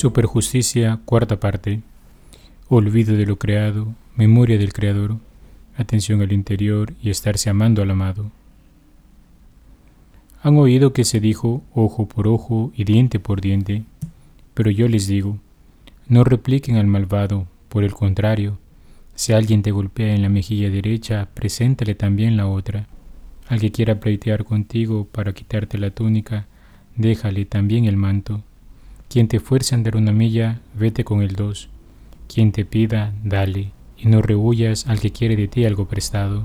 Superjusticia, cuarta parte. Olvido de lo creado, memoria del Creador, atención al interior y estarse amando al amado. Han oído que se dijo ojo por ojo y diente por diente, pero yo les digo, no repliquen al malvado, por el contrario, si alguien te golpea en la mejilla derecha, preséntale también la otra. Al que quiera pleitear contigo para quitarte la túnica, déjale también el manto. Quien te fuerce a andar una milla, vete con el dos. Quien te pida, dale, y no rehuyas al que quiere de ti algo prestado.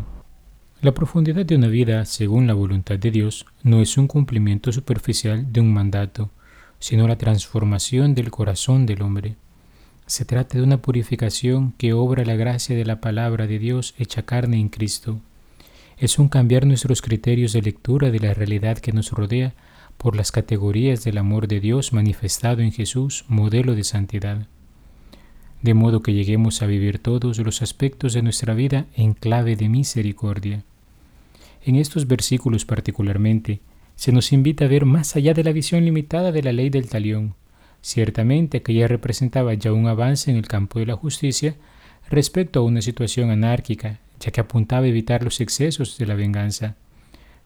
La profundidad de una vida, según la voluntad de Dios, no es un cumplimiento superficial de un mandato, sino la transformación del corazón del hombre. Se trata de una purificación que obra la gracia de la palabra de Dios hecha carne en Cristo. Es un cambiar nuestros criterios de lectura de la realidad que nos rodea por las categorías del amor de Dios manifestado en Jesús, modelo de santidad. De modo que lleguemos a vivir todos los aspectos de nuestra vida en clave de misericordia. En estos versículos particularmente, se nos invita a ver más allá de la visión limitada de la ley del talión. Ciertamente aquella representaba ya un avance en el campo de la justicia respecto a una situación anárquica, ya que apuntaba a evitar los excesos de la venganza.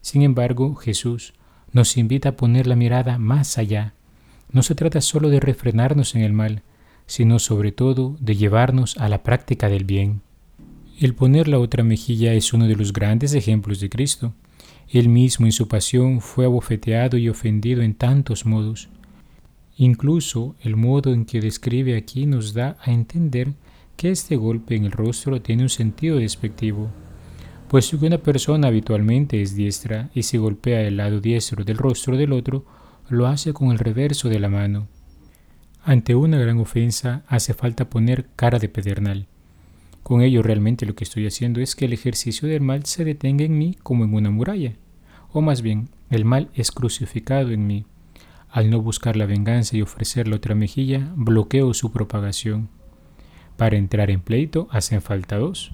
Sin embargo, Jesús, nos invita a poner la mirada más allá. No se trata solo de refrenarnos en el mal, sino sobre todo de llevarnos a la práctica del bien. El poner la otra mejilla es uno de los grandes ejemplos de Cristo. Él mismo en su pasión fue abofeteado y ofendido en tantos modos. Incluso el modo en que describe aquí nos da a entender que este golpe en el rostro tiene un sentido despectivo puesto que una persona habitualmente es diestra y si golpea el lado diestro del rostro del otro, lo hace con el reverso de la mano. Ante una gran ofensa hace falta poner cara de pedernal. Con ello realmente lo que estoy haciendo es que el ejercicio del mal se detenga en mí como en una muralla, o más bien, el mal es crucificado en mí. Al no buscar la venganza y ofrecer la otra mejilla, bloqueo su propagación. Para entrar en pleito hacen falta dos.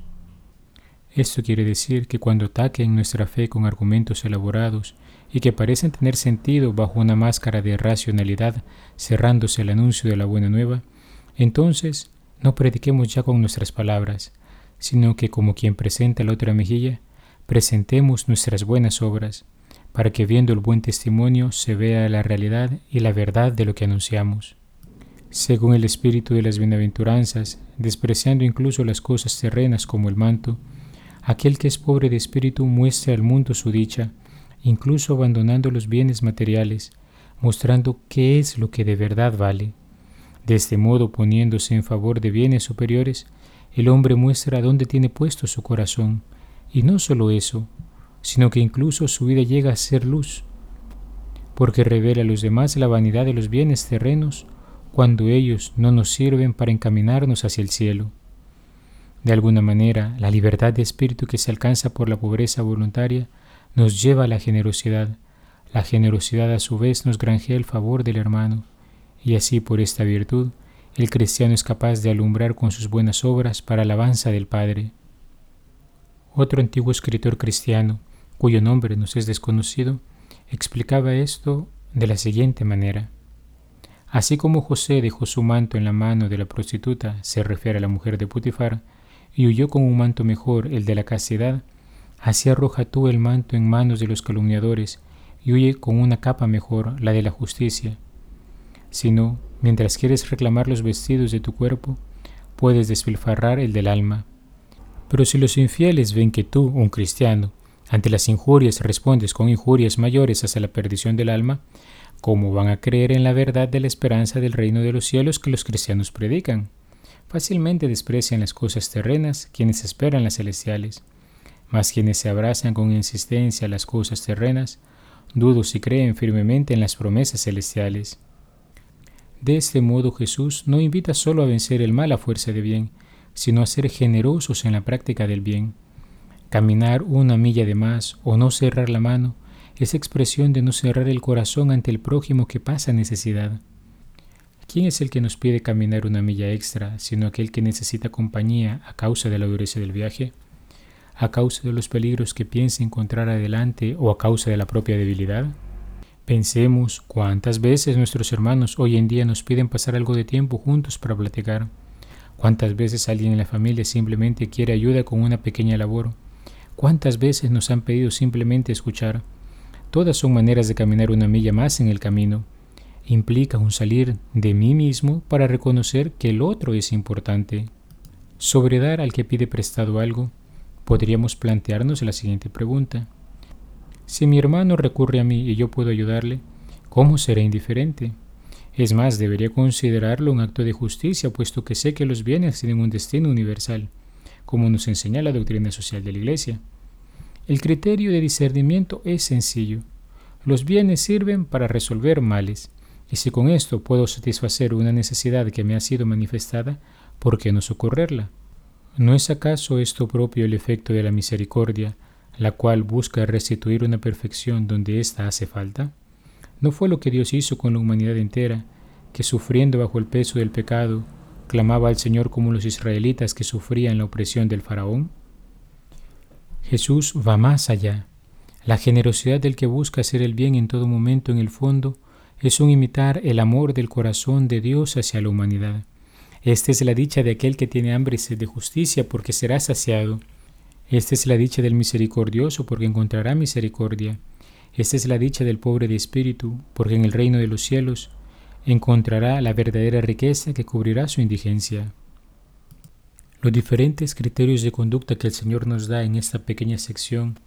Esto quiere decir que cuando ataquen nuestra fe con argumentos elaborados y que parecen tener sentido bajo una máscara de racionalidad cerrándose el anuncio de la buena nueva, entonces no prediquemos ya con nuestras palabras, sino que como quien presenta la otra mejilla, presentemos nuestras buenas obras, para que viendo el buen testimonio se vea la realidad y la verdad de lo que anunciamos. Según el espíritu de las bienaventuranzas, despreciando incluso las cosas terrenas como el manto, Aquel que es pobre de espíritu muestra al mundo su dicha, incluso abandonando los bienes materiales, mostrando qué es lo que de verdad vale. De este modo, poniéndose en favor de bienes superiores, el hombre muestra dónde tiene puesto su corazón, y no solo eso, sino que incluso su vida llega a ser luz, porque revela a los demás la vanidad de los bienes terrenos cuando ellos no nos sirven para encaminarnos hacia el cielo. De alguna manera, la libertad de espíritu que se alcanza por la pobreza voluntaria nos lleva a la generosidad. La generosidad a su vez nos granjea el favor del hermano, y así por esta virtud el cristiano es capaz de alumbrar con sus buenas obras para alabanza del Padre. Otro antiguo escritor cristiano, cuyo nombre nos es desconocido, explicaba esto de la siguiente manera. Así como José dejó su manto en la mano de la prostituta, se refiere a la mujer de Putifar, y huyó con un manto mejor, el de la castidad, así arroja tú el manto en manos de los calumniadores y huye con una capa mejor, la de la justicia. Si no, mientras quieres reclamar los vestidos de tu cuerpo, puedes despilfarrar el del alma. Pero si los infieles ven que tú, un cristiano, ante las injurias respondes con injurias mayores hacia la perdición del alma, ¿cómo van a creer en la verdad de la esperanza del reino de los cielos que los cristianos predican? Fácilmente desprecian las cosas terrenas quienes esperan las celestiales, mas quienes se abrazan con insistencia a las cosas terrenas, dudo si creen firmemente en las promesas celestiales. De este modo Jesús no invita solo a vencer el mal a fuerza de bien, sino a ser generosos en la práctica del bien. Caminar una milla de más o no cerrar la mano es expresión de no cerrar el corazón ante el prójimo que pasa necesidad. ¿Quién es el que nos pide caminar una milla extra, sino aquel que necesita compañía a causa de la dureza del viaje, a causa de los peligros que piensa encontrar adelante o a causa de la propia debilidad? Pensemos cuántas veces nuestros hermanos hoy en día nos piden pasar algo de tiempo juntos para platicar. Cuántas veces alguien en la familia simplemente quiere ayuda con una pequeña labor. Cuántas veces nos han pedido simplemente escuchar. Todas son maneras de caminar una milla más en el camino. Implica un salir de mí mismo para reconocer que el otro es importante. Sobre dar al que pide prestado algo, podríamos plantearnos la siguiente pregunta. Si mi hermano recurre a mí y yo puedo ayudarle, ¿cómo será indiferente? Es más, debería considerarlo un acto de justicia, puesto que sé que los bienes tienen un destino universal, como nos enseña la doctrina social de la Iglesia. El criterio de discernimiento es sencillo. Los bienes sirven para resolver males, y si con esto puedo satisfacer una necesidad que me ha sido manifestada, ¿por qué no socorrerla? ¿No es acaso esto propio el efecto de la misericordia, la cual busca restituir una perfección donde ésta hace falta? ¿No fue lo que Dios hizo con la humanidad entera, que sufriendo bajo el peso del pecado, clamaba al Señor como los israelitas que sufrían la opresión del faraón? Jesús va más allá. La generosidad del que busca hacer el bien en todo momento en el fondo es un imitar el amor del corazón de Dios hacia la humanidad. Esta es la dicha de aquel que tiene hambre y sed de justicia, porque será saciado. Esta es la dicha del misericordioso, porque encontrará misericordia. Esta es la dicha del pobre de espíritu, porque en el reino de los cielos encontrará la verdadera riqueza que cubrirá su indigencia. Los diferentes criterios de conducta que el Señor nos da en esta pequeña sección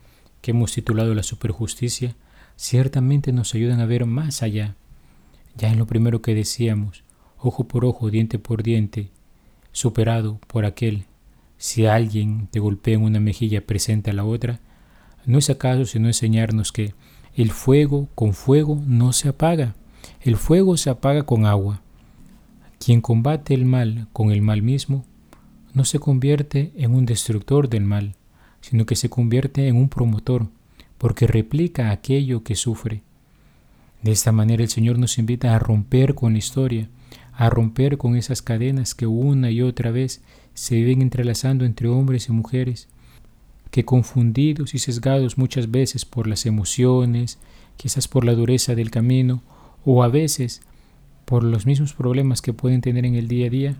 que hemos titulado la superjusticia, ciertamente nos ayudan a ver más allá. Ya en lo primero que decíamos, ojo por ojo, diente por diente, superado por aquel si alguien te golpea en una mejilla, presenta la otra. ¿No es acaso sino enseñarnos que el fuego con fuego no se apaga? El fuego se apaga con agua. Quien combate el mal con el mal mismo no se convierte en un destructor del mal, sino que se convierte en un promotor, porque replica aquello que sufre. De esta manera el Señor nos invita a romper con la historia, a romper con esas cadenas que una y otra vez se viven entrelazando entre hombres y mujeres, que confundidos y sesgados muchas veces por las emociones, quizás por la dureza del camino, o a veces por los mismos problemas que pueden tener en el día a día,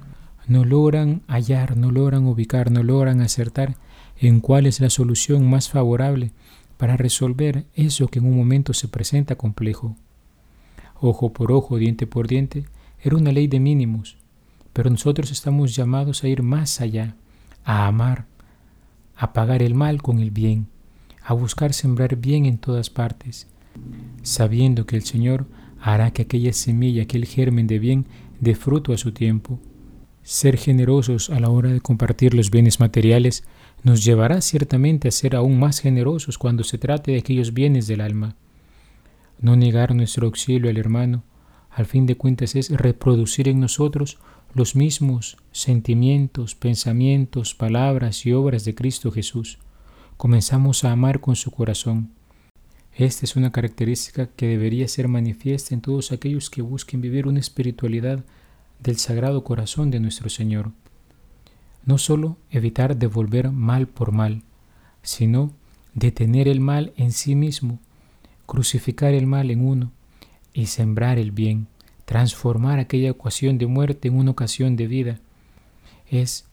no logran hallar, no logran ubicar, no logran acertar en cuál es la solución más favorable para resolver eso que en un momento se presenta complejo. Ojo por ojo, diente por diente, era una ley de mínimos, pero nosotros estamos llamados a ir más allá, a amar, a pagar el mal con el bien, a buscar sembrar bien en todas partes, sabiendo que el Señor hará que aquella semilla, aquel germen de bien, dé fruto a su tiempo. Ser generosos a la hora de compartir los bienes materiales nos llevará ciertamente a ser aún más generosos cuando se trate de aquellos bienes del alma. No negar nuestro auxilio al hermano, al fin de cuentas es reproducir en nosotros los mismos sentimientos, pensamientos, palabras y obras de Cristo Jesús. Comenzamos a amar con su corazón. Esta es una característica que debería ser manifiesta en todos aquellos que busquen vivir una espiritualidad del Sagrado Corazón de nuestro Señor. No solo evitar devolver mal por mal, sino detener el mal en sí mismo, crucificar el mal en uno y sembrar el bien transformar aquella ocasión de muerte en una ocasión de vida. Es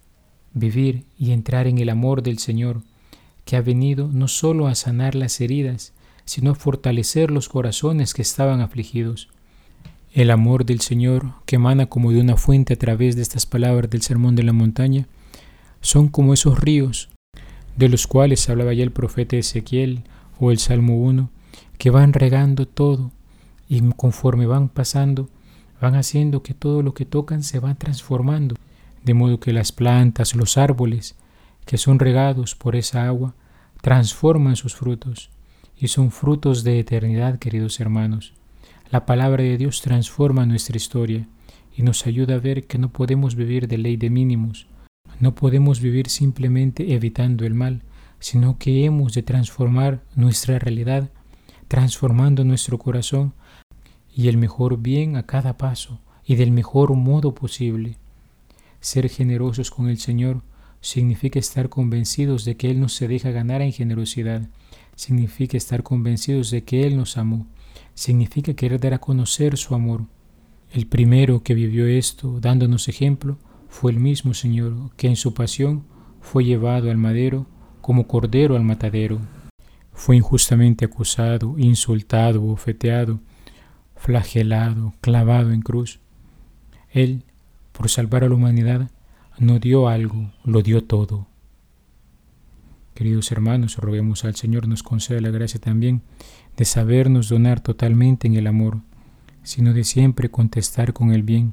vivir y entrar en el amor del Señor, que ha venido no solo a sanar las heridas, sino a fortalecer los corazones que estaban afligidos. El amor del Señor, que emana como de una fuente a través de estas palabras del Sermón de la Montaña, son como esos ríos, de los cuales hablaba ya el profeta Ezequiel o el Salmo 1, que van regando todo y conforme van pasando, van haciendo que todo lo que tocan se va transformando, de modo que las plantas, los árboles, que son regados por esa agua, transforman sus frutos, y son frutos de eternidad, queridos hermanos. La palabra de Dios transforma nuestra historia y nos ayuda a ver que no podemos vivir de ley de mínimos, no podemos vivir simplemente evitando el mal, sino que hemos de transformar nuestra realidad, transformando nuestro corazón y el mejor bien a cada paso y del mejor modo posible. Ser generosos con el Señor significa estar convencidos de que Él nos se deja ganar en generosidad, significa estar convencidos de que Él nos amó, significa querer dar a conocer su amor. El primero que vivió esto, dándonos ejemplo, fue el mismo Señor, que en su pasión fue llevado al madero como cordero al matadero. Fue injustamente acusado, insultado, bofeteado, flagelado, clavado en cruz. Él, por salvar a la humanidad, no dio algo, lo dio todo. Queridos hermanos, roguemos al Señor nos conceda la gracia también de sabernos donar totalmente en el amor, sino de siempre contestar con el bien,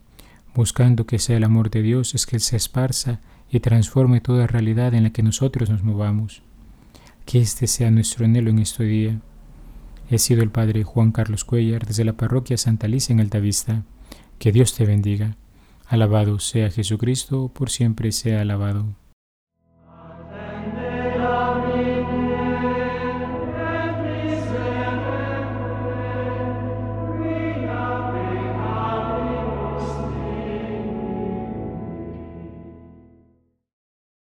buscando que sea el amor de Dios es que se esparza y transforme toda realidad en la que nosotros nos movamos. Que este sea nuestro anhelo en este día. He sido el Padre Juan Carlos Cuellar desde la parroquia Santa Alicia en Altavista. Que Dios te bendiga. Alabado sea Jesucristo, por siempre sea alabado.